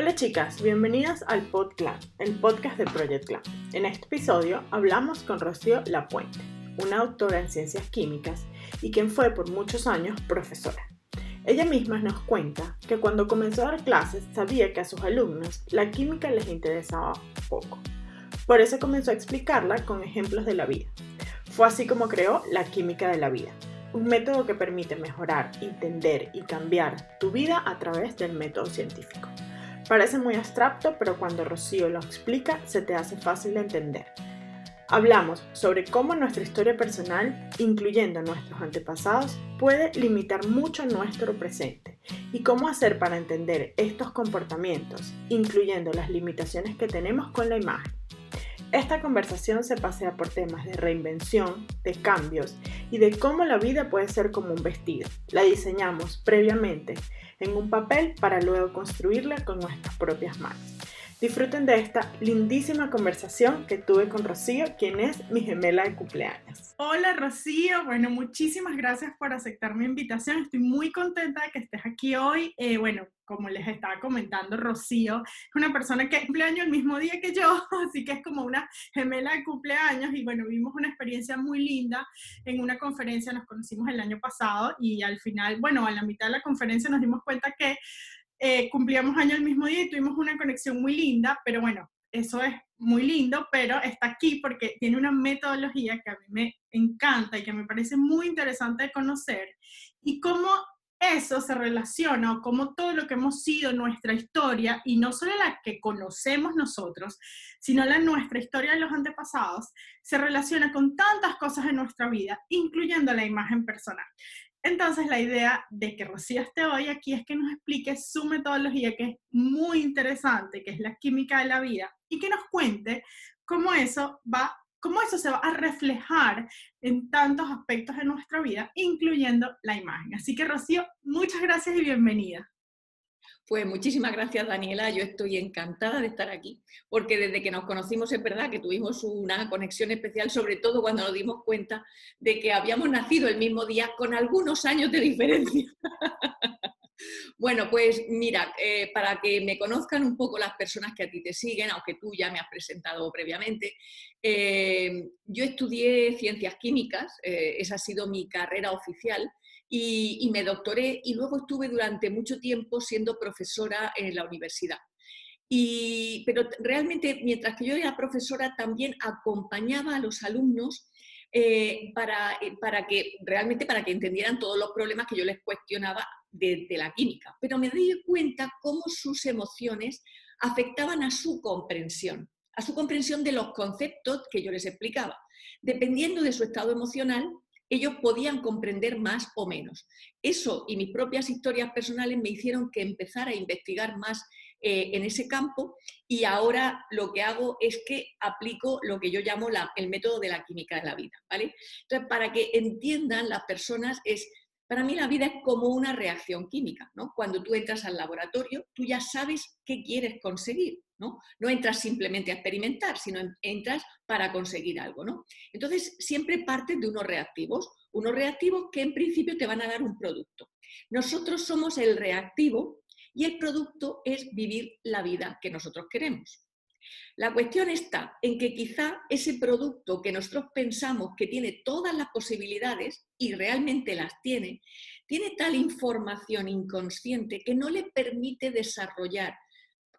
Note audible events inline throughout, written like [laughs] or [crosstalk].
Hola chicas, bienvenidas al PodClan, el podcast de Project Clan. En este episodio hablamos con Rocío Lapuente, una autora en ciencias químicas y quien fue por muchos años profesora. Ella misma nos cuenta que cuando comenzó a dar clases sabía que a sus alumnos la química les interesaba poco. Por eso comenzó a explicarla con ejemplos de la vida. Fue así como creó la química de la vida, un método que permite mejorar, entender y cambiar tu vida a través del método científico. Parece muy abstracto, pero cuando Rocío lo explica se te hace fácil de entender. Hablamos sobre cómo nuestra historia personal, incluyendo nuestros antepasados, puede limitar mucho nuestro presente y cómo hacer para entender estos comportamientos, incluyendo las limitaciones que tenemos con la imagen. Esta conversación se pasea por temas de reinvención, de cambios y de cómo la vida puede ser como un vestido. La diseñamos previamente en un papel para luego construirla con nuestras propias manos. Disfruten de esta lindísima conversación que tuve con Rocío, quien es mi gemela de cumpleaños. Hola Rocío, bueno, muchísimas gracias por aceptar mi invitación. Estoy muy contenta de que estés aquí hoy. Eh, bueno, como les estaba comentando, Rocío es una persona que cumpleaños el mismo día que yo, [laughs] así que es como una gemela de cumpleaños y bueno, vimos una experiencia muy linda en una conferencia, nos conocimos el año pasado y al final, bueno, a la mitad de la conferencia nos dimos cuenta que eh, cumplíamos año el mismo día y tuvimos una conexión muy linda, pero bueno, eso es muy lindo, pero está aquí porque tiene una metodología que a mí me encanta y que me parece muy interesante de conocer y cómo eso se relaciona o cómo todo lo que hemos sido nuestra historia y no solo la que conocemos nosotros, sino la nuestra historia de los antepasados, se relaciona con tantas cosas en nuestra vida, incluyendo la imagen personal. Entonces, la idea de que Rocío esté hoy aquí es que nos explique su metodología, que es muy interesante, que es la química de la vida, y que nos cuente cómo eso va, cómo eso se va a reflejar en tantos aspectos de nuestra vida, incluyendo la imagen. Así que, Rocío, muchas gracias y bienvenida. Pues muchísimas gracias, Daniela. Yo estoy encantada de estar aquí, porque desde que nos conocimos es verdad que tuvimos una conexión especial, sobre todo cuando nos dimos cuenta de que habíamos nacido el mismo día con algunos años de diferencia. [laughs] bueno, pues mira, eh, para que me conozcan un poco las personas que a ti te siguen, aunque tú ya me has presentado previamente, eh, yo estudié ciencias químicas, eh, esa ha sido mi carrera oficial y, me doctoré y luego estuve durante mucho tiempo siendo profesora en la universidad. Y, pero realmente, mientras que yo era profesora, también acompañaba a los alumnos eh, para, eh, para, que realmente para que entendieran todos los problemas que yo les cuestionaba de, de, la química. Pero me di cuenta cómo sus emociones afectaban a su comprensión, a su comprensión de los conceptos que yo les explicaba. Dependiendo de su estado emocional, ellos podían comprender más o menos. Eso y mis propias historias personales me hicieron que empezara a investigar más eh, en ese campo y ahora lo que hago es que aplico lo que yo llamo el método de la química de la vida. ¿vale? Entonces, para que entiendan las personas, es para mí la vida es como una reacción química, ¿no? Cuando tú entras al laboratorio, tú ya sabes qué quieres conseguir, ¿no? No entras simplemente a experimentar, sino entras para conseguir algo, ¿no? Entonces, siempre partes de unos reactivos, unos reactivos que en principio te van a dar un producto. Nosotros somos el reactivo y el producto es vivir la vida que nosotros queremos. La cuestión está en que quizá ese producto que nosotros pensamos que tiene todas las posibilidades, y realmente las tiene, tiene tal información inconsciente que no le permite desarrollar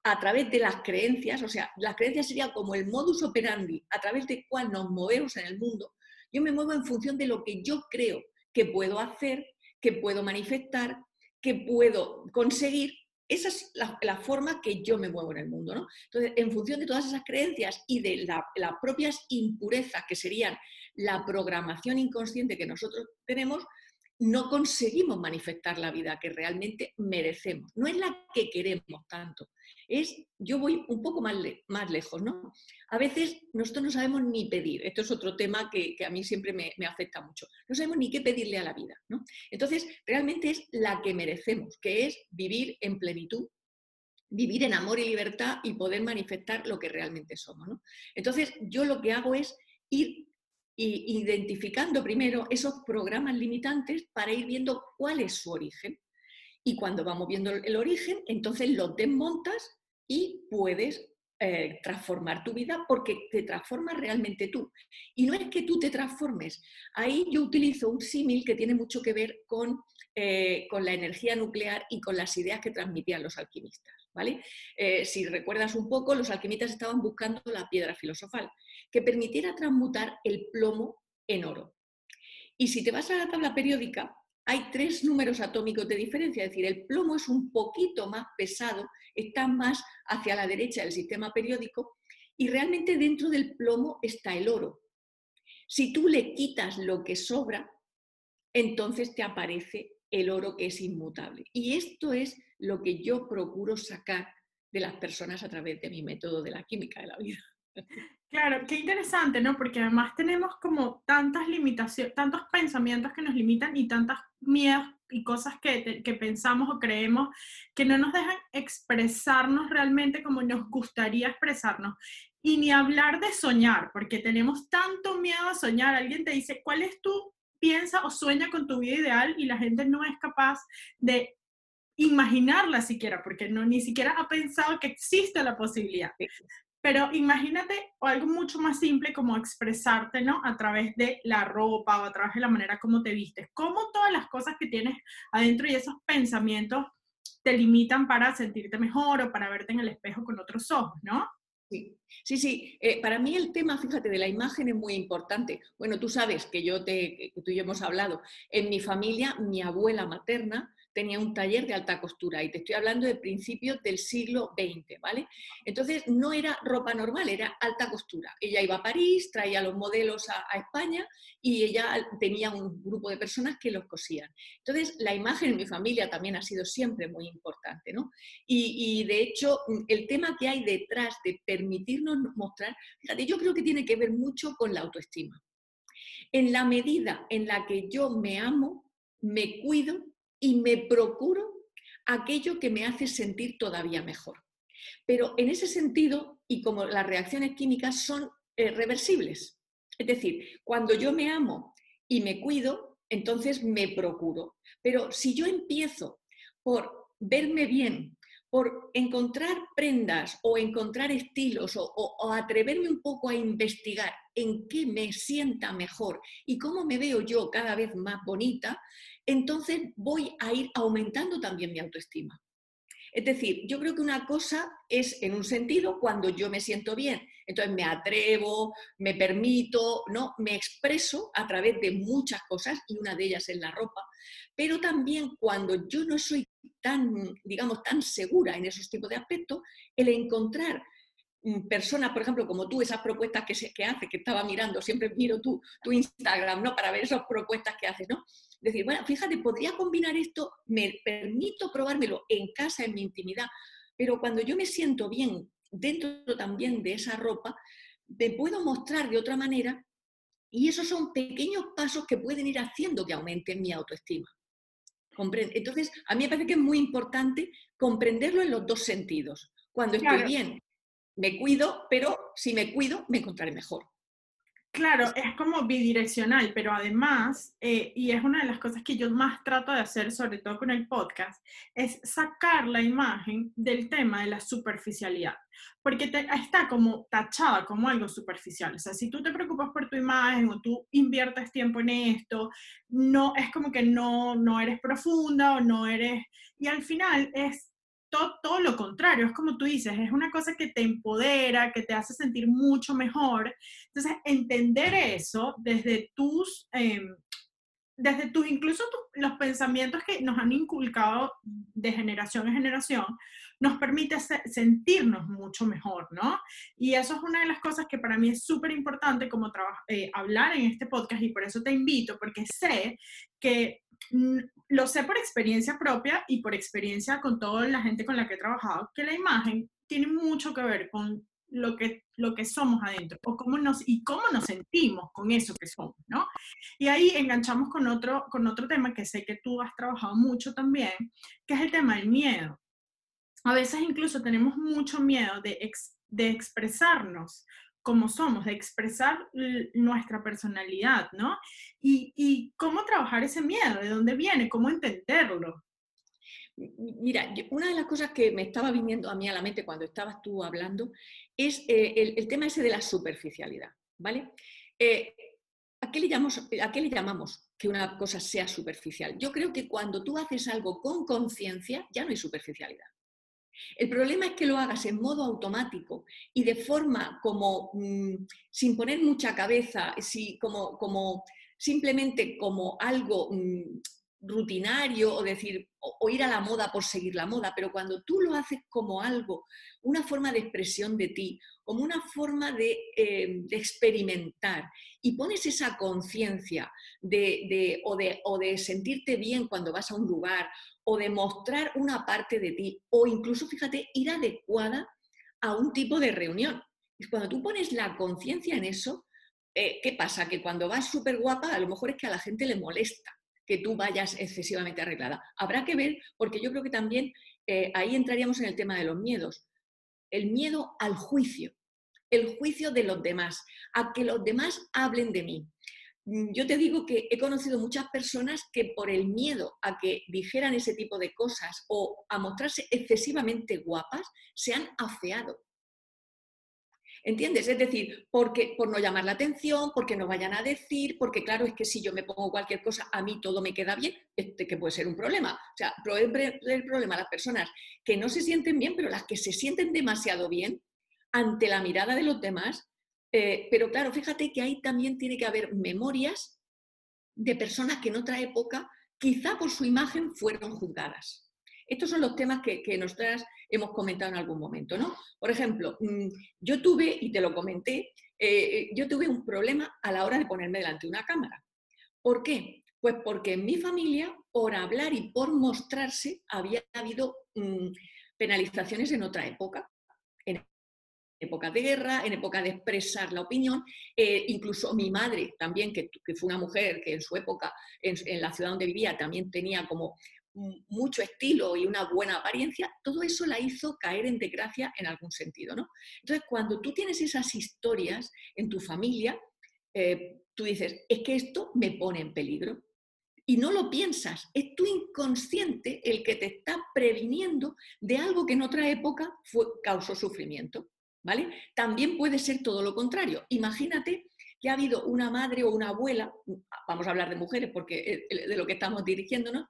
a través de las creencias, o sea, las creencias serían como el modus operandi a través del cual nos movemos en el mundo. Yo me muevo en función de lo que yo creo que puedo hacer, que puedo manifestar, que puedo conseguir esa es la, forma que yo me muevo en el mundo. ¿no? Entonces, en función de todas esas creencias y de las propias impurezas que serían la programación inconsciente que nosotros tenemos, no conseguimos manifestar la vida que realmente merecemos. No es la que queremos tanto. Es, yo voy un poco más, más lejos, ¿no? A veces nosotros no sabemos ni pedir. Esto es otro tema que, a mí siempre me, me, afecta mucho. No sabemos ni qué pedirle a la vida, ¿no? Entonces, realmente es la que merecemos, que es vivir en plenitud, vivir en amor y libertad y poder manifestar lo que realmente somos, ¿no? Entonces, yo lo que hago es ir identificando primero esos programas limitantes para ir viendo cuál es su origen. Y cuando vamos viendo el origen, entonces los desmontas y puedes eh, transformar tu vida porque te transformas realmente tú. Y no es que tú te transformes. Ahí yo utilizo un símil que tiene mucho que ver con, eh, con la energía nuclear y con las ideas que transmitían los alquimistas. ¿Vale? Eh, si recuerdas un poco, los alquimistas estaban buscando la piedra filosofal, que permitiera transmutar el plomo en oro. Y si te vas a la tabla periódica, hay tres números atómicos de diferencia, es decir, el plomo es un poquito más pesado, está más hacia la derecha del sistema periódico y realmente dentro del plomo está el oro. Si tú le quitas lo que sobra, entonces te aparece el oro que es inmutable. Y esto es lo que yo procuro sacar de las personas a través de mi método de la química de la vida. Claro, qué interesante, ¿no? Porque además tenemos como tantas limitaciones, tantos pensamientos que nos limitan y tantas miedos y cosas que, que, pensamos o creemos que no nos dejan expresarnos realmente como nos gustaría expresarnos. Y ni hablar de soñar, porque tenemos tanto miedo a soñar. Alguien te dice, ¿cuál es tu piensa o sueña con tu vida ideal? Y la gente no es capaz de imaginarla siquiera, porque no ni siquiera ha pensado que existe la posibilidad. Pero imagínate algo mucho más simple como expresarte, ¿no? A través de la ropa o a través de la manera como te vistes. Cómo todas las cosas que tienes adentro y esos pensamientos te limitan para sentirte mejor o para verte en el espejo con otros ojos, ¿no? Sí, sí, sí. Eh, para mí el tema, fíjate, de la imagen es muy importante. Bueno, tú sabes que yo te, que tú y yo hemos hablado. En mi familia, mi abuela materna tenía un taller de alta costura y te estoy hablando de principios del siglo XX, ¿vale? Entonces no era ropa normal, era alta costura. Ella iba a París, traía los modelos a, España y ella tenía un grupo de personas que los cosían. Entonces la imagen en mi familia también ha sido siempre muy importante, ¿no? Y, de hecho el tema que hay detrás de permitirnos mostrar, fíjate, yo creo que tiene que ver mucho con la autoestima. En la medida en la que yo me amo, me cuido, y me procuro aquello que me hace sentir todavía mejor. Pero en ese sentido, y como las reacciones químicas son eh, reversibles, es decir, cuando yo me amo y me cuido, entonces me procuro. Pero si yo empiezo por verme bien, por encontrar prendas o encontrar estilos o, o, atreverme un poco a investigar en qué me sienta mejor y cómo me veo yo cada vez más bonita, entonces voy a ir aumentando también mi autoestima. Es decir, yo creo que una cosa es en un sentido cuando yo me siento bien, entonces me atrevo, me permito, ¿no? me expreso a través de muchas cosas y una de ellas es la ropa, pero también cuando yo no soy tan, digamos, tan segura en esos tipos de aspectos, el encontrar mm, personas, por ejemplo, como tú, esas propuestas que, se, que haces, que estaba mirando, siempre miro tu, tu Instagram, ¿no? Para ver esas propuestas que haces, ¿no? Decir, bueno, fíjate, podría combinar esto, me permito probármelo en casa, en mi intimidad, pero cuando yo me siento bien dentro también de esa ropa, me puedo mostrar de otra manera y esos son pequeños pasos que pueden ir haciendo que aumente mi autoestima. Entonces, a mí me parece que es muy importante comprenderlo en los dos sentidos. Cuando estoy bien, me cuido, pero si me cuido, me encontraré mejor. Claro, es como bidireccional, pero además, eh, y es una de las cosas que yo más trato de hacer, sobre todo con el podcast, es sacar la imagen del tema de la superficialidad, porque está como tachada como algo superficial. O sea, si tú te preocupas por tu imagen o tú inviertes tiempo en esto, no es como que no, no eres profunda o no eres, y al final es todo, lo contrario, es como tú dices, es una cosa que te empodera, que te hace sentir mucho mejor. Entonces, entender eso desde tus, em, desde tus, incluso los pensamientos que nos han inculcado de generación en generación, nos permite sentirnos mucho mejor, ¿no? Y eso es una de las cosas que para mí es súper importante como eh, hablar en este podcast y por eso te invito, porque sé que lo sé por experiencia propia y por experiencia con toda la gente con la que he trabajado, que la imagen tiene mucho que ver con lo que, lo que somos adentro o cómo nos, y cómo nos sentimos con eso que somos, ¿no? Y ahí enganchamos con otro, con otro tema que sé que tú has trabajado mucho también, que es el tema del miedo. A veces incluso tenemos mucho miedo de, de expresarnos como somos, de expresar nuestra personalidad, ¿no? Y, cómo trabajar ese miedo, de dónde viene, cómo entenderlo. Mira, una de las cosas que me estaba viniendo a mí a la mente cuando estabas tú hablando es eh, el, tema ese de la superficialidad, ¿vale? Eh, ¿a, qué le llamamos, ¿A qué le llamamos que una cosa sea superficial? Yo creo que cuando tú haces algo con conciencia, ya no hay superficialidad. El problema es que lo hagas en modo automático y de forma como mm, sin poner mucha cabeza, como, como, simplemente como algo mm, rutinario o decir, o, ir a la moda por seguir la moda, pero cuando tú lo haces como algo, una forma de expresión de ti, como una forma de, eh, experimentar y pones esa conciencia de, o, de, o de sentirte bien cuando vas a un lugar o de mostrar una parte de ti o incluso, fíjate, ir adecuada a un tipo de reunión. Y cuando tú pones la conciencia en eso, eh, ¿qué pasa? Que cuando vas súper guapa, a lo mejor es que a la gente le molesta que tú vayas excesivamente arreglada. Habrá que ver, porque yo creo que también eh, ahí entraríamos en el tema de los miedos. El miedo al juicio, el juicio de los demás, a que los demás hablen de mí. Mm, yo te digo que he conocido muchas personas que por el miedo a que dijeran ese tipo de cosas o a mostrarse excesivamente guapas, se han afeado. ¿Entiendes? Es decir, porque, por no llamar la atención, porque no vayan a decir, porque claro, es que si yo me pongo cualquier cosa, a mí todo me queda bien, este, que puede ser un problema. O sea, el problema las personas que no se sienten bien, pero las que se sienten demasiado bien ante la mirada de los demás. Eh, pero claro, fíjate que ahí también tiene que haber memorias de personas que en otra época, quizá por su imagen, fueron juzgadas. Estos son los temas que, nosotras hemos comentado en algún momento, ¿no? Por ejemplo, mm, yo tuve, y te lo comenté, eh, yo tuve un problema a la hora de ponerme delante de una cámara. ¿Por qué? Pues porque en mi familia, por hablar y por mostrarse, había habido mm, penalizaciones en otra época, época de guerra, en época de expresar la opinión. Eh, incluso mi madre también, que, fue una mujer que en su época, en, la ciudad donde vivía, también tenía como mucho estilo y una buena apariencia, todo eso la hizo caer en desgracia en algún sentido. ¿no? Entonces, cuando tú tienes esas historias en tu familia, eh, tú dices, es que esto me pone en peligro. Y no lo piensas, es tu inconsciente el que te está previniendo de algo que en otra época causó sufrimiento. ¿Vale? También puede ser todo lo contrario. Imagínate que ha habido una madre o una abuela, vamos a hablar de mujeres porque de lo que estamos dirigiéndonos,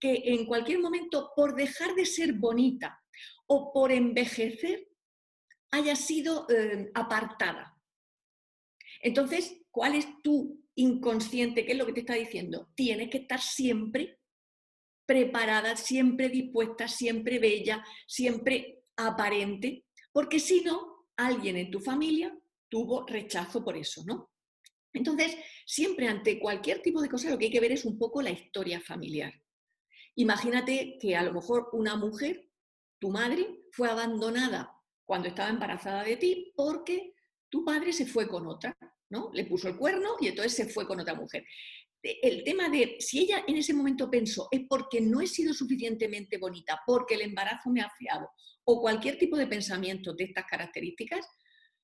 que en cualquier momento, por dejar de ser bonita o por envejecer, haya sido eh, apartada. Entonces, ¿cuál es tu inconsciente? ¿Qué es lo que te está diciendo? Tienes que estar siempre preparada, siempre dispuesta, siempre bella, siempre aparente, porque si no, alguien en tu familia tuvo rechazo por eso, ¿no? Entonces, siempre ante cualquier tipo de cosa lo que hay que ver es un poco la historia familiar. Imagínate que a lo mejor una mujer, tu madre, fue abandonada cuando estaba embarazada de ti porque tu padre se fue con otra, ¿no? Le puso el cuerno y entonces se fue con otra mujer. El tema de si ella en ese momento pensó es porque no he sido suficientemente bonita, porque el embarazo me ha fiado, o cualquier tipo de pensamiento de estas características,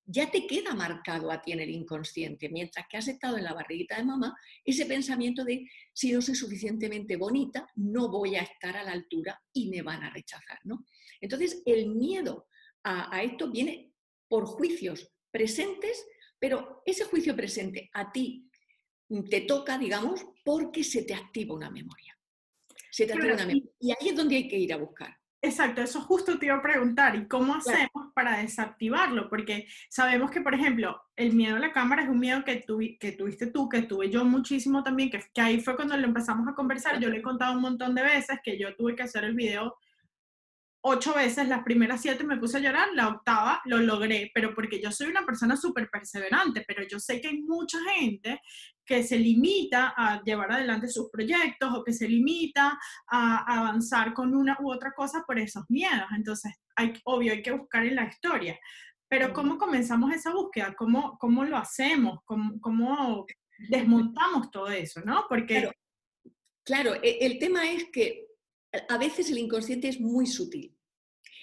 ya te queda marcado a ti en el inconsciente, mientras que has estado en la barriguita de mamá, ese pensamiento de si no soy suficientemente bonita, no voy a estar a la altura y me van a rechazar. ¿no? Entonces, el miedo a, esto viene por juicios presentes, pero ese juicio presente a ti te toca, digamos, porque se te activa una memoria. Se te activa una memoria. Y ahí es donde hay que ir a buscar. Exacto, eso justo te iba a preguntar, ¿y cómo hacemos para desactivarlo? Porque sabemos que, por ejemplo, el miedo a la cámara es un miedo que, que tuviste tú, que tuve yo muchísimo también, que, que ahí fue cuando lo empezamos a conversar, yo le he contado un montón de veces que yo tuve que hacer el video ocho veces, las primeras siete me puse a llorar, la octava lo logré, pero porque yo soy una persona súper perseverante, pero yo sé que hay mucha gente que se limita a llevar adelante sus proyectos o que se limita a avanzar con una u otra cosa por esos miedos. Entonces, hay, obvio, hay que buscar en la historia. Pero ¿cómo comenzamos esa búsqueda? ¿Cómo, cómo lo hacemos? ¿Cómo, ¿Cómo, desmontamos todo eso? ¿no? Porque... Claro, claro, e, el tema es que a veces el inconsciente es muy sutil.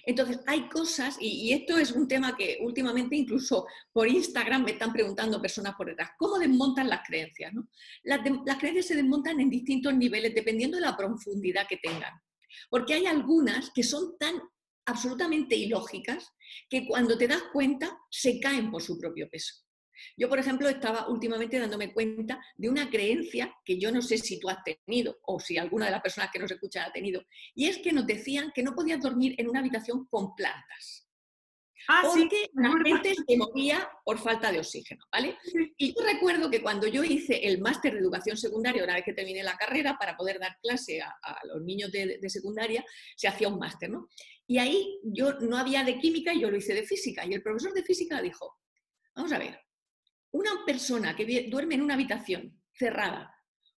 Entonces, hay cosas, y, esto es un tema que últimamente incluso por Instagram me están preguntando personas por detrás, ¿cómo desmontan las creencias? Las, creencias se desmontan en distintos niveles dependiendo de la profundidad que tengan. Porque hay algunas que son tan absolutamente ilógicas que cuando te das cuenta se caen por su propio peso. Yo, por ejemplo, estaba últimamente dándome cuenta de una creencia que yo no sé si tú has tenido o si alguna de las personas que nos escuchan ha tenido, y es que nos decían que no podías dormir en una habitación con plantas. Ah, porque la gente se moría por falta de oxígeno, ¿vale? Y yo recuerdo que cuando yo hice el máster de educación secundaria, una vez que terminé la carrera, para poder dar clase a, los niños de, de, secundaria, se hacía un máster, ¿no? Y ahí yo no había de química y yo lo hice de física. Y el profesor de física dijo, vamos a ver, una persona que duerme en una habitación cerrada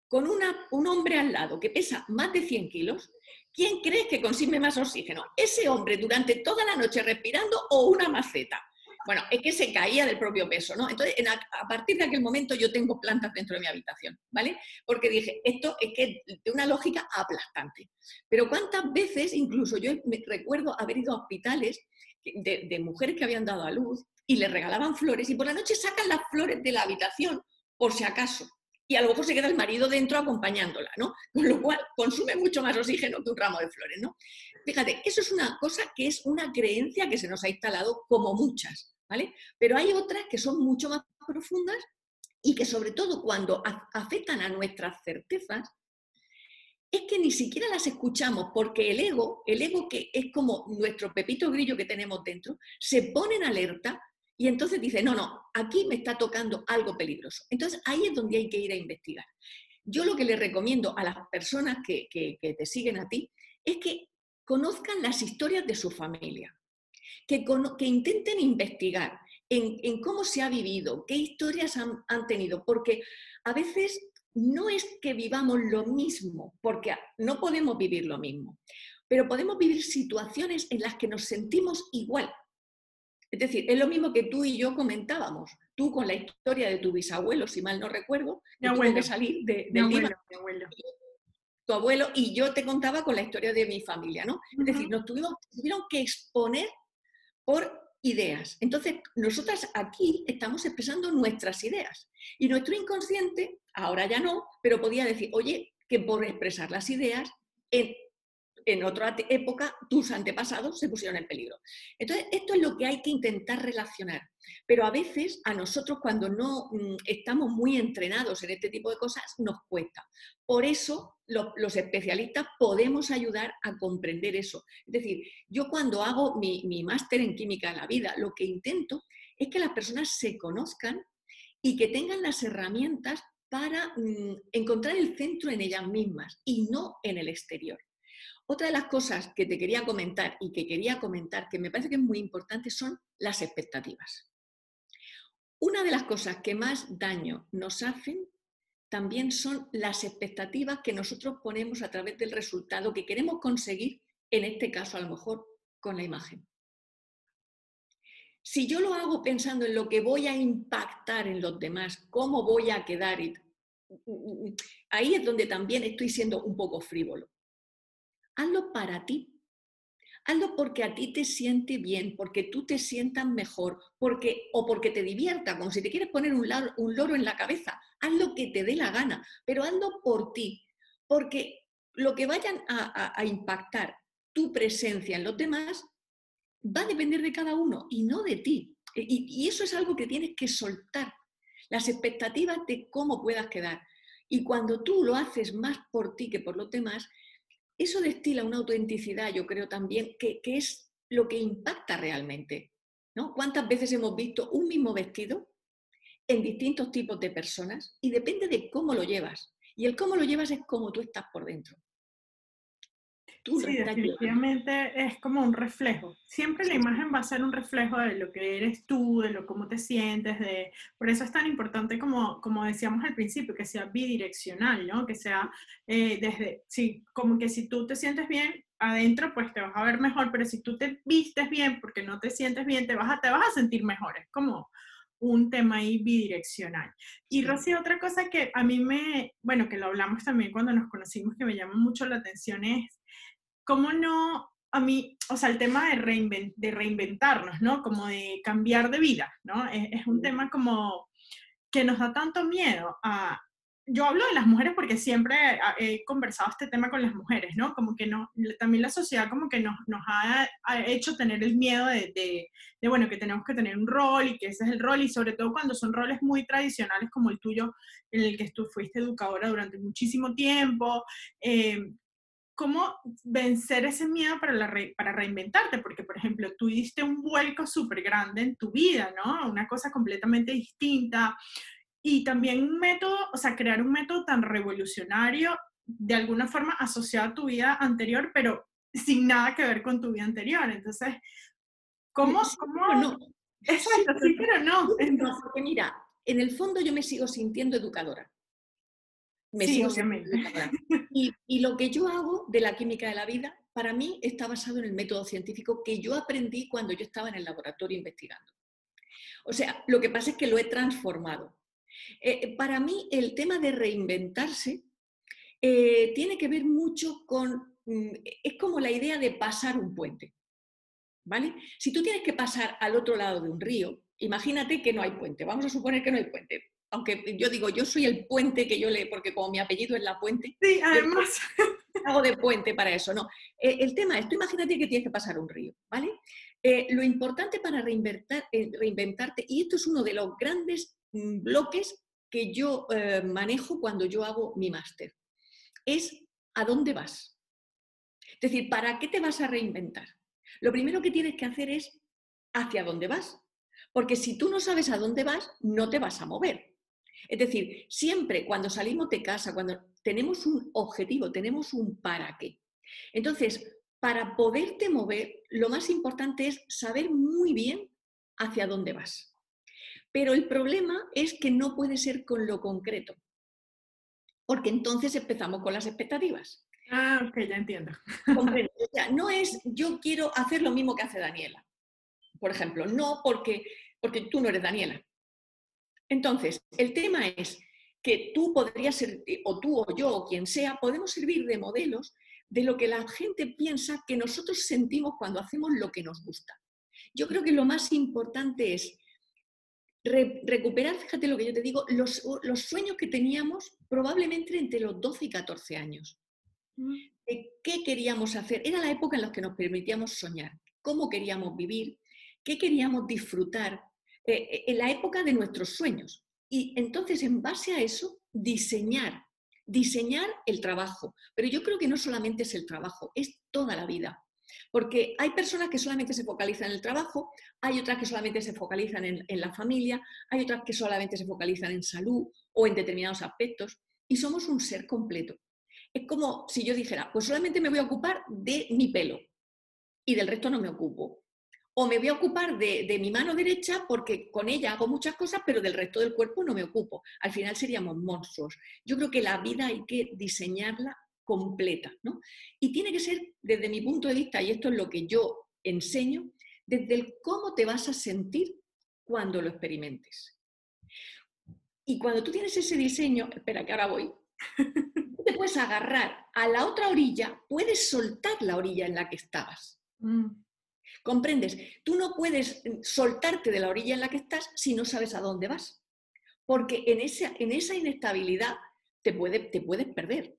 con un hombre al lado que pesa más de 100 kilos, ¿quién crees que consume más oxígeno? ¿Ese hombre durante toda la noche respirando o una maceta? Bueno, es que se caía del propio peso, ¿no? Entonces, a, partir de aquel momento yo tengo plantas dentro de mi habitación, ¿vale? Porque dije, esto es que de una lógica aplastante. Pero cuántas veces, incluso yo me recuerdo haber ido a hospitales de, mujeres que habían dado a luz y le regalaban flores y por la noche sacan las flores de la habitación por si acaso y a lo mejor se queda el marido dentro acompañándola, ¿no? Con lo cual consume mucho más oxígeno que un ramo de flores, ¿no? Fíjate, eso es una cosa que es una creencia que se nos ha instalado como muchas, ¿vale? Pero hay otras que son mucho más profundas y que sobre todo cuando afectan a nuestras certezas, es que ni siquiera las escuchamos porque el ego, el ego que es como nuestro pepito grillo que tenemos dentro, se pone en alerta y entonces dice, no, no, aquí me está tocando algo peligroso. Entonces ahí es donde hay que ir a investigar. Yo lo que le recomiendo a las personas que, te siguen a ti es que conozcan las historias de su familia, que, que intenten investigar en, cómo se ha vivido, qué historias han, han tenido, porque a veces no es que vivamos lo mismo, porque no podemos vivir lo mismo, pero podemos vivir situaciones en las que nos sentimos igual es decir, es lo mismo que tú y yo comentábamos. Tú con la historia de tu bisabuelo, si mal no recuerdo, que tuvo que salir de, de mi abuelo, Tu abuelo y yo te contaba con la historia de mi familia, ¿no? Es decir, nos tuvimos, tuvieron que exponer por ideas. Entonces, nosotras aquí estamos expresando nuestras ideas. Y nuestro inconsciente, ahora ya no, pero podía decir, oye, que por expresar las ideas, en en otra época tus antepasados se pusieron en peligro. Entonces, esto es lo que hay que intentar relacionar. Pero a veces a nosotros cuando no mm, estamos muy entrenados en este tipo de cosas nos cuesta. Por eso los especialistas podemos ayudar a comprender eso. Es decir, yo cuando hago mi, mi máster en química de la vida, lo que intento es que las personas se conozcan y que tengan las herramientas para mm, encontrar el centro en ellas mismas y no en el exterior. Otra de las cosas que te quería comentar y que quería comentar, que me parece que es muy importante, son las expectativas. Una de las cosas que más daño nos hacen también son las expectativas que nosotros ponemos a través del resultado que queremos conseguir, en este caso a lo mejor con la imagen. Si yo lo hago pensando en lo que voy a impactar en los demás, cómo voy a quedar, ahí es donde también estoy siendo un poco frívolo hazlo para ti. Hazlo porque a ti te siente bien, porque tú te sientas mejor, porque, o porque te divierta, como si te quieres poner un, un loro en la cabeza. Haz lo que te dé la gana, pero hazlo por ti, porque lo que vayan a, impactar tu presencia en los demás va a depender de cada uno y no de ti. y, eso es algo que tienes que soltar, las expectativas de cómo puedas quedar. Y cuando tú lo haces más por ti que por los demás, eso destila una autenticidad, yo creo también, que, es lo que impacta realmente. ¿no? ¿Cuántas veces hemos visto un mismo vestido en distintos tipos de personas? Y depende de cómo lo llevas. Y el cómo lo llevas es cómo tú estás por dentro sí, definitivamente es como un reflejo. Siempre la imagen va a ser un reflejo de lo que eres tú, de lo cómo te sientes, de por eso es tan importante como, como decíamos al principio, que sea bidireccional, ¿no? Que sea eh, desde, sí, como que si tú te sientes bien adentro, pues te vas a ver mejor, pero si tú te vistes bien porque no te sientes bien, te vas a, te vas a sentir mejor. Es como un tema ahí bidireccional. Y Rosy, otra cosa que a mí me, bueno, que lo hablamos también cuando nos conocimos, que me llama mucho la atención es ¿cómo no, a mí, o sea, el tema de, de reinventarnos, ¿no? Como de cambiar de vida, ¿no? Es, un tema como que nos da tanto miedo a, yo hablo de las mujeres porque siempre he conversado este tema con las mujeres, ¿no? Como que no, también la sociedad como que nos, nos ha, hecho tener el miedo de, de, bueno, que tenemos que tener un rol y que ese es el rol, y sobre todo cuando son roles muy tradicionales como el tuyo, en el que tú fuiste educadora durante muchísimo tiempo. Eh, ¿Cómo vencer ese miedo para, la para reinventarte? Porque, por ejemplo, tú diste un vuelco súper grande en tu vida, ¿no? Una cosa completamente distinta y también un método, o sea, crear un método tan revolucionario, de alguna forma asociado a tu vida anterior, pero sin nada que ver con tu vida anterior. Entonces, ¿cómo? cómo? No. Exacto, sí, pero no. Entonces, porque mira, en el fondo yo me sigo sintiendo educadora. Me sintiendo educadora. [laughs] Y, y lo que yo hago de la química de la vida, para mí está basado en el método científico que yo aprendí cuando yo estaba en el laboratorio investigando. O sea, lo que pasa es que lo he transformado. Eh, eh, para mí el tema de reinventarse eh, tiene que ver mucho con, mm, es como la idea de pasar un puente. ¿Vale? Si tú tienes que pasar al otro lado de un río, imagínate que no hay puente, vamos a suponer que no hay puente. Aunque yo digo, yo soy el puente que yo le, porque como mi apellido es la puente, sí, además. hago de puente para eso, no. el tema es, tú imagínate que tienes que pasar un río, ¿vale? lo importante para reinventarte, y esto es uno de los grandes Mm, bloques que yo eh, manejo cuando yo hago mi máster. Es a dónde vas. Es decir, ¿para qué te vas a reinventar? Lo primero que tienes que hacer es hacia dónde vas. Porque si tú no sabes a dónde vas, no te vas a mover. Es decir, siempre cuando salimos de casa, cuando tenemos un objetivo, tenemos un para qué. Entonces, para poderte mover, lo más importante es saber muy bien hacia dónde vas. Pero el problema es que no puede ser con lo concreto, porque entonces empezamos con las expectativas. Ah, ok, ya entiendo. [laughs] no es yo quiero hacer lo mismo que hace Daniela, por ejemplo, no porque, porque tú no eres Daniela. Entonces, el tema es que tú podrías ser, o tú o yo, o quien sea, podemos servir de modelos de lo que la gente piensa que nosotros sentimos cuando hacemos lo que nos gusta. Yo creo que lo más importante es recuperar, fíjate lo que yo te digo, los, sueños que teníamos probablemente entre los 12 y 14 años. Mm. qué queríamos hacer. Era la época en la que nos permitíamos soñar, cómo queríamos vivir, qué queríamos disfrutar, eh, en la época de nuestros sueños. Y entonces, en base a eso, diseñar, diseñar el trabajo. Pero yo creo que no solamente es el trabajo, es toda la vida. Porque hay personas que solamente se focalizan en el trabajo, hay otras que solamente se focalizan en, la familia, hay otras que solamente se focalizan en salud o en determinados aspectos, y somos un ser completo. Es como si yo dijera, pues solamente me voy a ocupar de mi pelo y del resto no me ocupo. O me voy a ocupar de, mi mano derecha porque con ella hago muchas cosas, pero del resto del cuerpo no me ocupo. Al final seríamos monstruos. Yo creo que la vida hay que diseñarla completa. ¿no? Y tiene que ser, desde mi punto de vista, y esto es lo que yo enseño, desde el cómo te vas a sentir cuando lo experimentes. Y cuando tú tienes ese diseño, espera que ahora voy, [laughs] te puedes agarrar a la otra orilla, puedes soltar la orilla en la que estabas. Mm. ¿Comprendes? Tú no puedes soltarte de la orilla en la que estás si no sabes a dónde vas. Porque en esa, en esa inestabilidad te, puede, te puedes perder.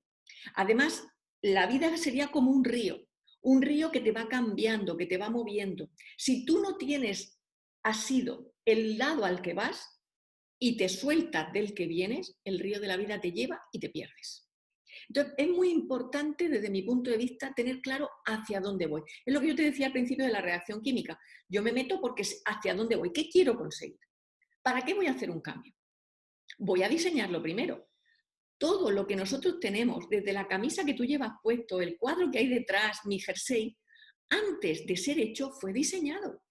Además, la vida sería como un río, un río que te va cambiando, que te va moviendo. Si tú no tienes asido el lado al que vas y te sueltas del que vienes, el río de la vida te lleva y te pierdes. Entonces, es muy importante desde mi punto de vista tener claro hacia dónde voy. Es lo que yo te decía al principio de la reacción química. Yo me meto porque es hacia dónde voy, qué quiero conseguir. ¿Para qué voy a hacer un cambio? Voy a diseñarlo primero todo lo que nosotros tenemos, desde la camisa que tú llevas puesto, el cuadro que hay detrás, mi jersey, antes de ser hecho fue diseñado.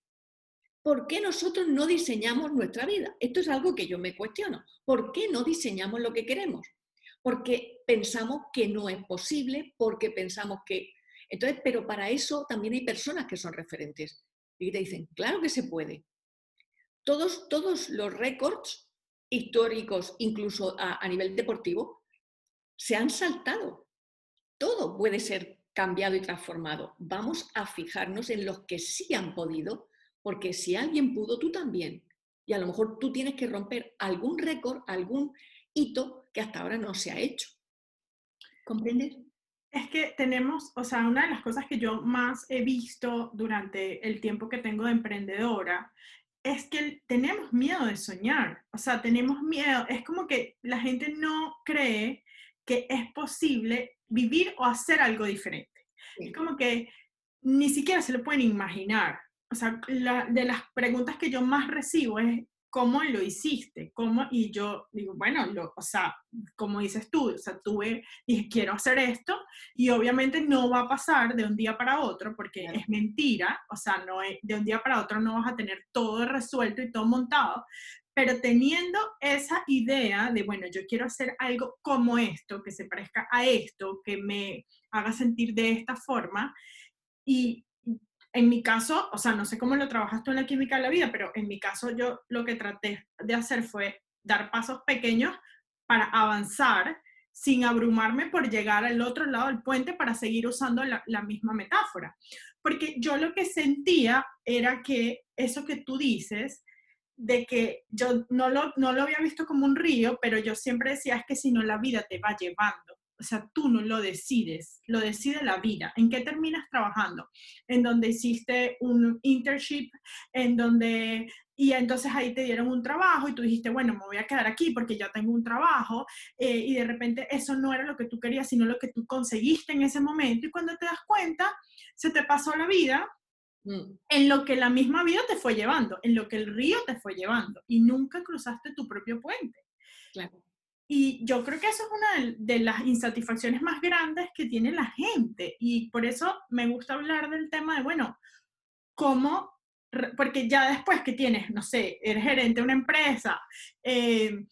¿Por qué nosotros no diseñamos nuestra vida? Esto es algo que yo me cuestiono. ¿Por qué no diseñamos lo que queremos? Porque pensamos que no es posible, porque pensamos que... Entonces, pero para eso también hay personas que son referentes y te dicen, claro que se puede. Todos, todos los récords históricos, incluso a, nivel deportivo, se han saltado. Todo puede ser cambiado y transformado. Vamos a fijarnos en los que sí han podido, porque si alguien pudo, tú también. Y a lo mejor tú tienes que romper algún récord, algún hito que hasta ahora no se ha hecho. ¿Comprendes? Es que tenemos, o sea, una de las cosas que yo más he visto durante el tiempo que tengo de emprendedora es que tenemos miedo de soñar, o sea, tenemos miedo, es como que la gente no cree que es posible vivir o hacer algo diferente. Es como que ni siquiera se lo pueden imaginar. O sea, de las preguntas que yo más recibo es, ¿cómo lo hiciste? ¿Cómo? Y yo digo, bueno, lo, o sea, como dices tú, o sea, tuve, dije, quiero hacer esto, y obviamente no va a pasar de un día para otro, porque es mentira, o sea, no es, de un día para otro no vas a tener todo resuelto y todo montado, pero teniendo esa idea de, bueno, yo quiero hacer algo como esto, que se parezca a esto, que me haga sentir de esta forma, y en mi caso, o sea, no sé cómo lo trabajas tú en la química de la vida, pero en mi caso yo lo que traté de hacer fue dar pasos pequeños para avanzar sin abrumarme por llegar al otro lado del puente para seguir usando la, misma metáfora. Porque yo lo que sentía era que eso que tú dices, de que yo no lo, no lo había visto como un río, pero yo siempre decía es que si no la vida te va llevando o sea, tú no lo decides, lo decide la vida. ¿En qué terminas trabajando? En donde hiciste un internship, en donde, y entonces ahí te dieron un trabajo y tú dijiste, bueno, me voy a quedar aquí porque ya tengo un trabajo, eh, y de repente eso no era lo que tú querías, sino lo que tú conseguiste en ese momento, y cuando te das cuenta, se te pasó la vida mm. en lo que la misma vida te fue llevando, en lo que el río te fue llevando, y nunca cruzaste tu propio puente. Claro. Y yo creo que eso es una de las insatisfacciones más grandes que tiene la gente. Y por eso me gusta hablar del tema de, bueno, cómo, porque ya después que tienes, no sé, eres gerente de una empresa, eh,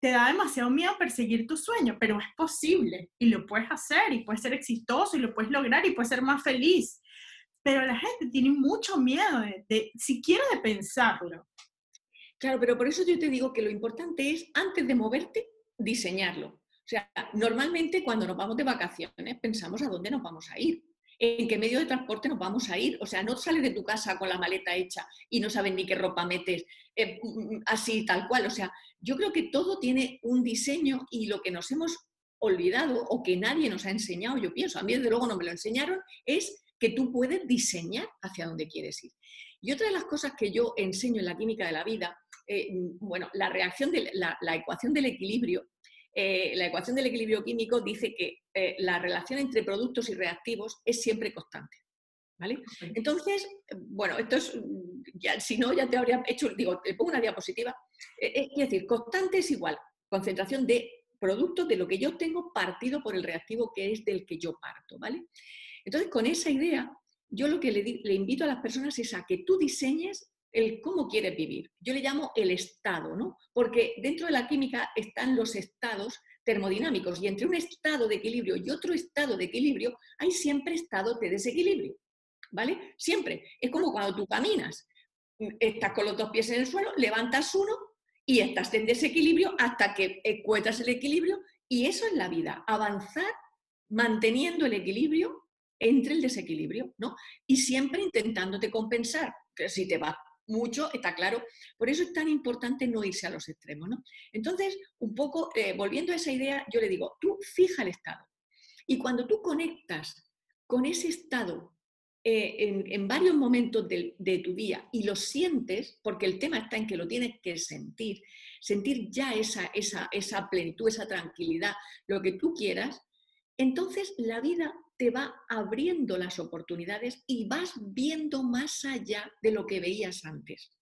te da demasiado miedo perseguir tu sueño, pero es posible y lo puedes hacer y puedes ser exitoso y lo puedes lograr y puedes ser más feliz. Pero la gente tiene mucho miedo de, de siquiera de pensarlo. Claro, pero por eso yo te digo que lo importante es, antes de moverte, diseñarlo. O sea, normalmente cuando nos vamos de vacaciones pensamos a dónde nos vamos a ir, en qué medio de transporte nos vamos a ir. O sea, no sales de tu casa con la maleta hecha y no sabes ni qué ropa metes, eh, así tal cual. O sea, yo creo que todo tiene un diseño y lo que nos hemos olvidado o que nadie nos ha enseñado, yo pienso, a mí desde luego no me lo enseñaron, es que tú puedes diseñar hacia dónde quieres ir. Y otra de las cosas que yo enseño en la química de la vida eh, bueno, la reacción de la, ecuación del equilibrio, eh, la ecuación del equilibrio químico dice que eh, la relación entre productos y reactivos es siempre constante. ¿Vale? Entonces, bueno, esto es, ya, si no, ya te habría hecho, digo, te pongo una diapositiva. es decir, constante es igual, concentración de productos de lo que yo tengo partido por el reactivo que es del que yo parto, ¿vale? Entonces, con esa idea, yo lo que le, le invito a las personas es a que tú diseñes el cómo quieres vivir. Yo le llamo el estado, ¿no? Porque dentro de la química están los estados termodinámicos y entre un estado de equilibrio y otro estado de equilibrio hay siempre estados de desequilibrio, ¿vale? Siempre. Es como cuando tú caminas, estás con los dos pies en el suelo, levantas uno y estás en desequilibrio hasta que encuentras el equilibrio y eso es la vida, avanzar manteniendo el equilibrio entre el desequilibrio, ¿no? Y siempre intentándote compensar. Si te vas mucho, está claro. Por eso es tan importante no irse a los extremos. ¿no? Entonces, un poco, eh, volviendo a esa idea, yo le digo, tú fija el estado. Y cuando tú conectas con ese estado eh, en, varios momentos de, tu día y lo sientes, porque el tema está en que lo tienes que sentir, sentir ya esa, esa, esa plenitud, esa tranquilidad, lo que tú quieras, entonces la vida te va abriendo las oportunidades y vas viendo más allá de lo que veías antes.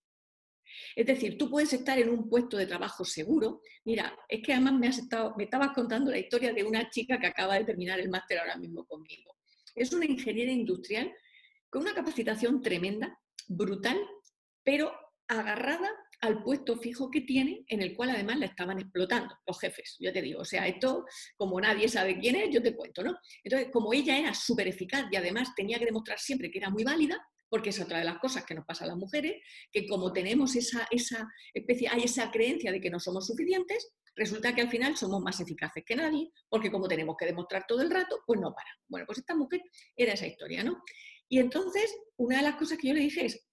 Es decir, tú puedes estar en un puesto de trabajo seguro. Mira, es que además me, estabas contando la historia de una chica que acaba de terminar el máster ahora mismo conmigo. Es una ingeniera industrial con una capacitación tremenda, brutal, pero agarrada al puesto fijo que tiene, en el cual además la estaban explotando los jefes, yo te digo. O sea, esto, como nadie sabe quién es, yo te cuento, ¿no? Entonces, como ella era súper eficaz y además tenía que demostrar siempre que era muy válida, porque es otra de las cosas que nos pasa a las mujeres, que como tenemos esa, esa especie, hay esa creencia de que no somos suficientes, resulta que al final somos más eficaces que nadie, porque como tenemos que demostrar todo el rato, pues no para. Bueno, pues esta mujer era esa historia, ¿no? Y entonces, una de las cosas que yo le dije es,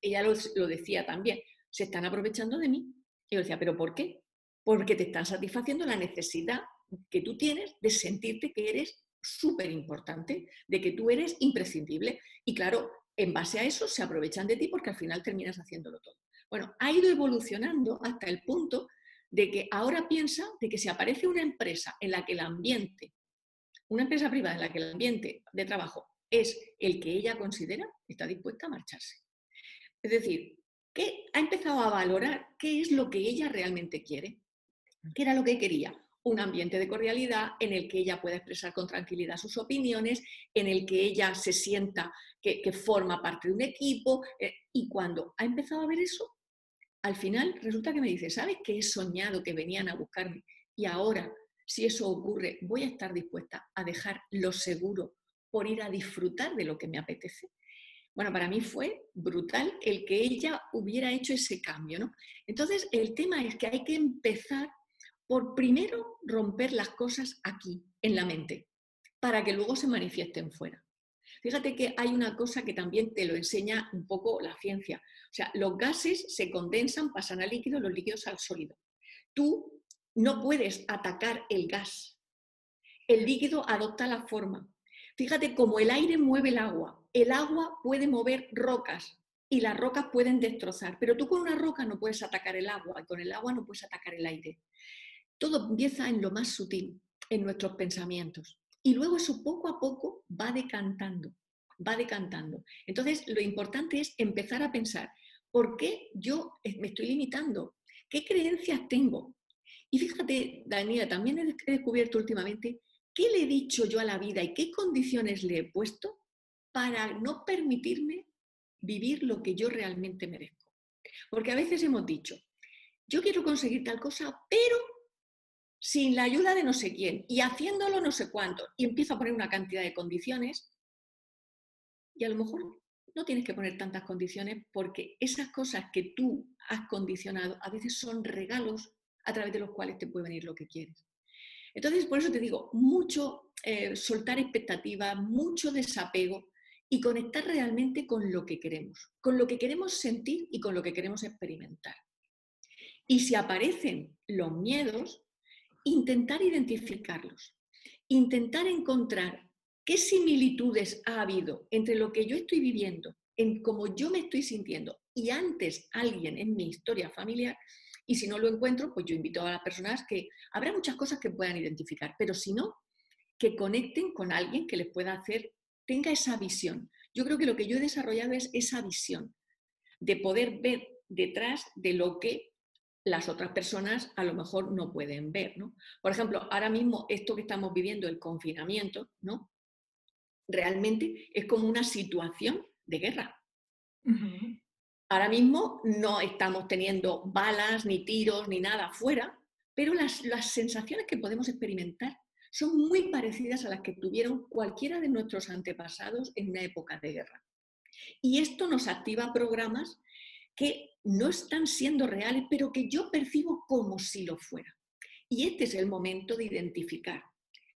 ella lo, lo decía también, se están aprovechando de mí. Y yo decía, ¿pero por qué? porque te están satisfaciendo la necesidad que tú tienes de sentirte que eres súper importante, de que tú eres imprescindible. Y claro, en base a eso se aprovechan de ti porque al final terminas haciéndolo todo. Bueno, ha ido evolucionando hasta el punto de que ahora piensa de que si aparece una empresa en la que el ambiente, una empresa privada en la que el ambiente de trabajo es el que ella considera, está dispuesta a marcharse. Es decir, que ha empezado a valorar qué es lo que ella realmente quiere, qué era lo que quería, un ambiente de cordialidad en el que ella pueda expresar con tranquilidad sus opiniones, en el que ella se sienta que, forma parte de un equipo. Eh, y cuando ha empezado a ver eso, al final resulta que me dice, ¿sabes que he soñado que venían a buscarme? Y ahora, si eso ocurre, voy a estar dispuesta a dejar lo seguro por ir a disfrutar de lo que me apetece. Bueno, para mí fue brutal el que ella hubiera hecho ese cambio, ¿no? Entonces, el tema es que hay que empezar por primero romper las cosas aquí, en la mente, para que luego se manifiesten fuera. Fíjate que hay una cosa que también te lo enseña un poco la ciencia. O sea, los gases se condensan, pasan al líquido, los líquidos al sólido. Tú no puedes atacar el gas. El líquido adopta la forma. Fíjate cómo el aire mueve el agua. El agua puede mover rocas y las rocas pueden destrozar, pero tú con una roca no puedes atacar el agua y con el agua no puedes atacar el aire. Todo empieza en lo más sutil, en nuestros pensamientos. Y luego eso poco a poco va decantando, va decantando. Entonces, lo importante es empezar a pensar, ¿por qué yo me estoy limitando? ¿Qué creencias tengo? Y fíjate, Daniela, también he descubierto últimamente qué le he dicho yo a la vida y qué condiciones le he puesto para no permitirme vivir lo que yo realmente merezco. Porque a veces hemos dicho, yo quiero conseguir tal cosa, pero sin la ayuda de no sé quién y haciéndolo no sé cuánto, y empiezo a poner una cantidad de condiciones, y a lo mejor no tienes que poner tantas condiciones porque esas cosas que tú has condicionado a veces son regalos a través de los cuales te puede venir lo que quieres. Entonces, por eso te digo, mucho eh, soltar expectativas, mucho desapego y conectar realmente con lo que queremos, con lo que queremos sentir y con lo que queremos experimentar. Y si aparecen los miedos, intentar identificarlos, intentar encontrar qué similitudes ha habido entre lo que yo estoy viviendo, en cómo yo me estoy sintiendo y antes alguien en mi historia familiar. Y si no lo encuentro, pues yo invito a las personas que habrá muchas cosas que puedan identificar, pero si no, que conecten con alguien que les pueda hacer, tenga esa visión. Yo creo que lo que yo he desarrollado es esa visión de poder ver detrás de lo que las otras personas a lo mejor no pueden ver. ¿no? Por ejemplo, ahora mismo esto que estamos viviendo, el confinamiento, ¿no? realmente es como una situación de guerra. Ahora mismo no estamos teniendo balas, ni tiros, ni nada afuera, pero las, las sensaciones que podemos experimentar son muy parecidas a las que tuvieron cualquiera de nuestros antepasados en una época de guerra. Y esto nos activa programas que no están siendo reales, pero que yo percibo como si lo fuera. Y este es el momento de identificar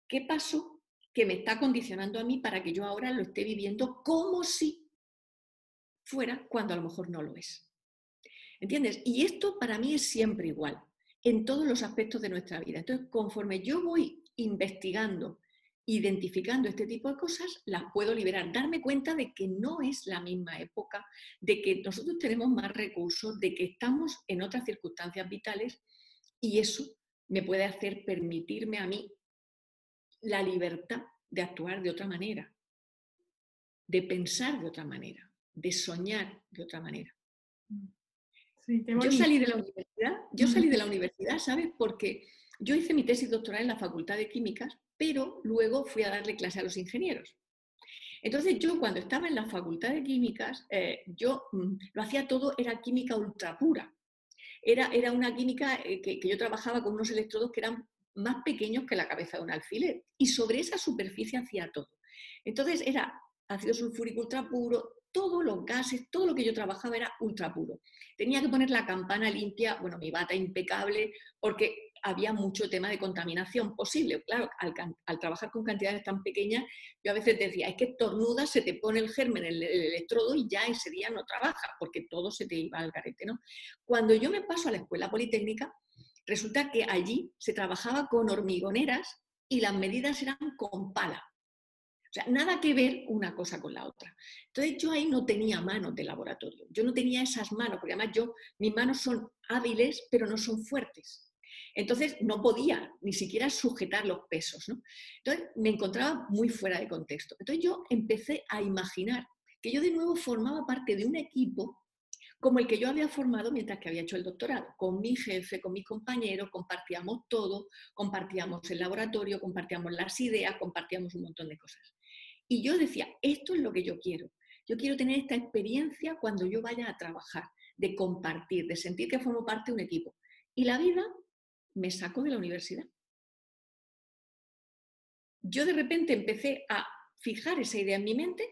qué pasó que me está condicionando a mí para que yo ahora lo esté viviendo como si fuera cuando a lo mejor no lo es. ¿Entiendes? Y esto para mí es siempre igual, en todos los aspectos de nuestra vida. Entonces, conforme yo voy investigando identificando este tipo de cosas, las puedo liberar, darme cuenta de que no es la misma época, de que nosotros tenemos más recursos, de que estamos en otras circunstancias vitales y eso me puede hacer permitirme a mí la libertad de actuar de otra manera, de pensar de otra manera, de soñar de otra manera. yo salí de la universidad, yo salí de la universidad, ¿sabes? Porque yo hice mi tesis doctoral en la Facultad de Químicas pero luego fui a darle clase a los ingenieros. Entonces yo cuando estaba en la Facultad de Químicas, eh, yo mm, lo hacía todo, era química ultra pura. Era, era una química eh, que, que, yo trabajaba con unos electrodos que eran más pequeños que la cabeza de un alfiler y sobre esa superficie hacía todo. Entonces era ácido sulfúrico ultra puro, todos los gases, todo lo que yo trabajaba era ultra puro. Tenía que poner la campana limpia, bueno, mi bata impecable, porque había mucho tema de contaminación posible. Claro, al, trabajar con cantidades tan pequeñas, yo a veces decía, es que tornuda, se te pone el germen en el, electrodo y ya ese día no trabaja, porque todo se te iba al garete, ¿no? Cuando yo me paso a la escuela politécnica, resulta que allí se trabajaba con hormigoneras y las medidas eran con pala. O sea, nada que ver una cosa con la otra. Entonces yo ahí no tenía manos de laboratorio, yo no tenía esas manos, porque además yo, mis manos son hábiles, pero no son fuertes. Entonces no podía ni siquiera sujetar los pesos. ¿no? Entonces me encontraba muy fuera de contexto. Entonces yo empecé a imaginar que yo de nuevo formaba parte de un equipo como el que yo había formado mientras que había hecho el doctorado. Con mi jefe, con mis compañeros, compartíamos todo, compartíamos el laboratorio, compartíamos las ideas, compartíamos un montón de cosas. Y yo decía, esto es lo que yo quiero. Yo quiero tener esta experiencia cuando yo vaya a trabajar, de compartir, de sentir que formo parte de un equipo. Y la vida me sacó de la universidad. Yo de repente empecé a fijar esa idea en mi mente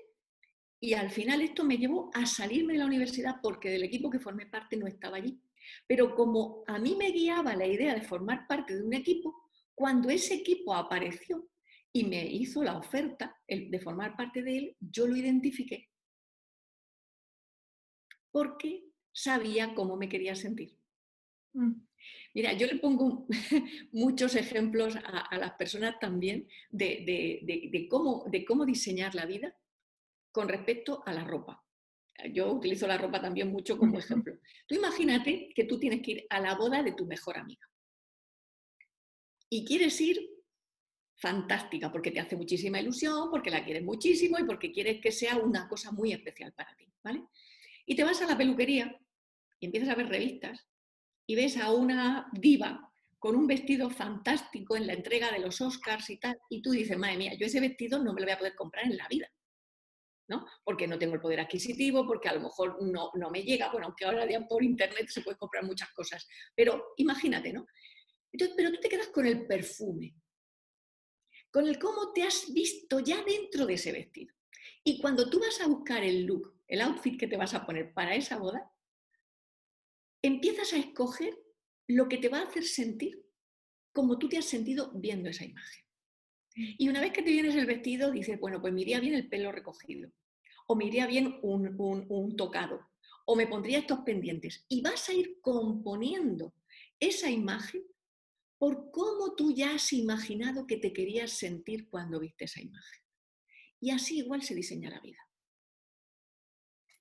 y al final esto me llevó a salirme de la universidad porque del equipo que formé parte no estaba allí. Pero como a mí me guiaba la idea de formar parte de un equipo, cuando ese equipo apareció y me hizo la oferta de formar parte de él, yo lo identifiqué. Porque sabía cómo me quería sentir. Mm. Mira, yo le pongo [laughs] muchos ejemplos a, las personas también de, cómo, de cómo diseñar la vida con respecto a la ropa. Yo utilizo la ropa también mucho como ejemplo. Tú imagínate que tú tienes que ir a la boda de tu mejor amiga. Y quieres ir fantástica, porque te hace muchísima ilusión, porque la quieres muchísimo y porque quieres que sea una cosa muy especial para ti, ¿vale? Y te vas a la peluquería y empiezas a ver revistas y ves a una diva con un vestido fantástico en la entrega de los Oscars y tal, y tú dices, madre mía, yo ese vestido no me lo voy a poder comprar en la vida. ¿no? Porque no tengo el poder adquisitivo, porque a lo mejor no, no me llega, bueno, aunque ahora ya por internet se puede comprar muchas cosas, pero imagínate, ¿no? Entonces, pero tú te quedas con el perfume, con el cómo te has visto ya dentro de ese vestido. Y cuando tú vas a buscar el look, el outfit que te vas a poner para esa boda, empiezas a escoger lo que te va a hacer sentir como tú te has sentido viendo esa imagen. Y una vez que te vienes el vestido, dices, bueno, pues me iría bien el pelo recogido, o me iría bien un, un tocado, o me pondría estos pendientes. Y vas a ir componiendo esa imagen por cómo tú ya has imaginado que te querías sentir cuando viste esa imagen. Y así igual se diseña la vida.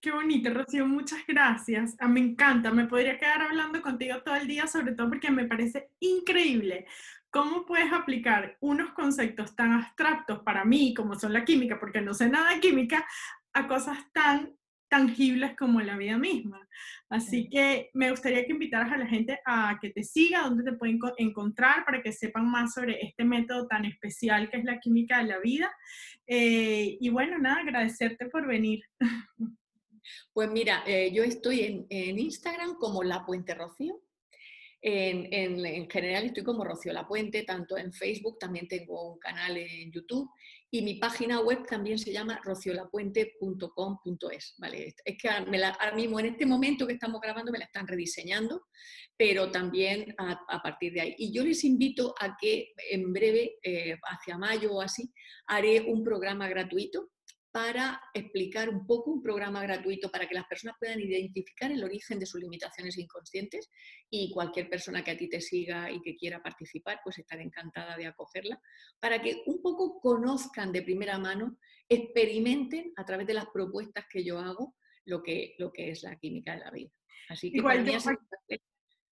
Qué bonito, Rocío, muchas gracias. Ah, me encanta, me podría quedar hablando contigo todo el día, sobre todo porque me parece increíble cómo puedes aplicar unos conceptos tan abstractos para mí, como son la química, porque no sé nada de química, a cosas tan tangibles como la vida misma. Así que me gustaría que invitaras a la gente a que te siga, donde te pueden encontrar para que sepan más sobre este método tan especial que es la química de la vida. Eh, y bueno, nada, agradecerte por venir. [laughs] Pues mira, eh, yo estoy en, Instagram como La Puente Rocío en, general estoy como Rocío La Puente, tanto en Facebook, también tengo un canal en YouTube y mi página web también se llama rociolapuente.com.es. ¿vale? Es que ahora mismo, en este momento que estamos grabando, me la están rediseñando, pero también a, partir de ahí. Y yo les invito a que en breve, eh, hacia mayo o así, haré un programa gratuito para explicar un poco un programa gratuito para que las personas puedan identificar el origen de sus limitaciones inconscientes y cualquier persona que a ti te siga y que quiera participar, pues estaré encantada de acogerla, para que un poco conozcan de primera mano, experimenten a través de las propuestas que yo hago lo que, lo que es la química de la vida. Así que Igual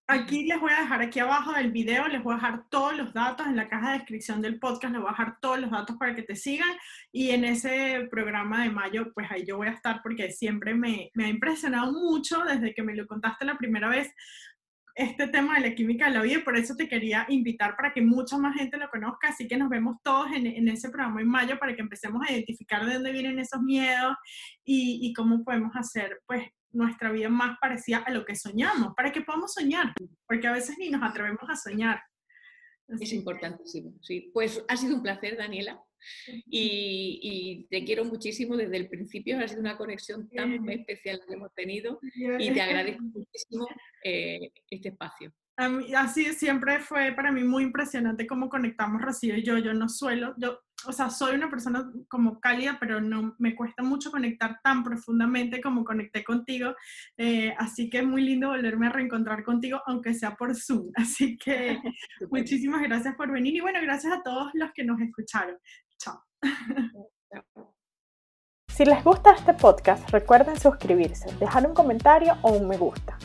Aquí les voy a dejar, aquí abajo del video, les voy a dejar todos los datos, en la caja de descripción del podcast les voy a dejar todos los datos para que te sigan y en ese programa de mayo, pues ahí yo voy a estar porque siempre me, me ha impresionado mucho desde que me lo contaste la primera vez este tema de la química de la vida y por eso te quería invitar para que mucha más gente lo conozca, así que nos vemos todos en, en ese programa en mayo para que empecemos a identificar de dónde vienen esos miedos y, y cómo podemos hacer pues nuestra vida más parecida a lo que soñamos, para que podamos soñar, porque a veces ni nos atrevemos a soñar. Es importantísimo, sí. Pues ha sido un placer, Daniela, y, te quiero muchísimo desde el principio, ha sido una conexión tan especial que hemos tenido y te agradezco [laughs] muchísimo eh, este espacio. así siempre fue para mí muy impresionante cómo conectamos Rocío y yo. Yo no suelo, yo o sea, soy una persona como cálida, pero no me cuesta mucho conectar tan profundamente como conecté contigo. Eh, así que es muy lindo volverme a reencontrar contigo, aunque sea por Zoom. [laughs] Así que [laughs] muchísimas gracias por venir y bueno, gracias a todos los que nos escucharon. Chao. Si les gusta este podcast, recuerden suscribirse, dejar un comentario o un me gusta.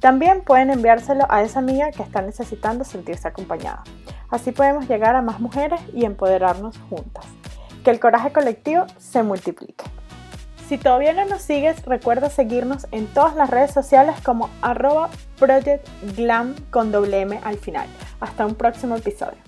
También pueden enviárselo a esa amiga que está necesitando sentirse acompañada. Así podemos llegar a más mujeres y empoderarnos juntas. Que el coraje colectivo se multiplique. Si todavía no nos sigues, recuerda seguirnos en todas las redes sociales como arroba projectglam con doble M al final. Hasta un próximo episodio.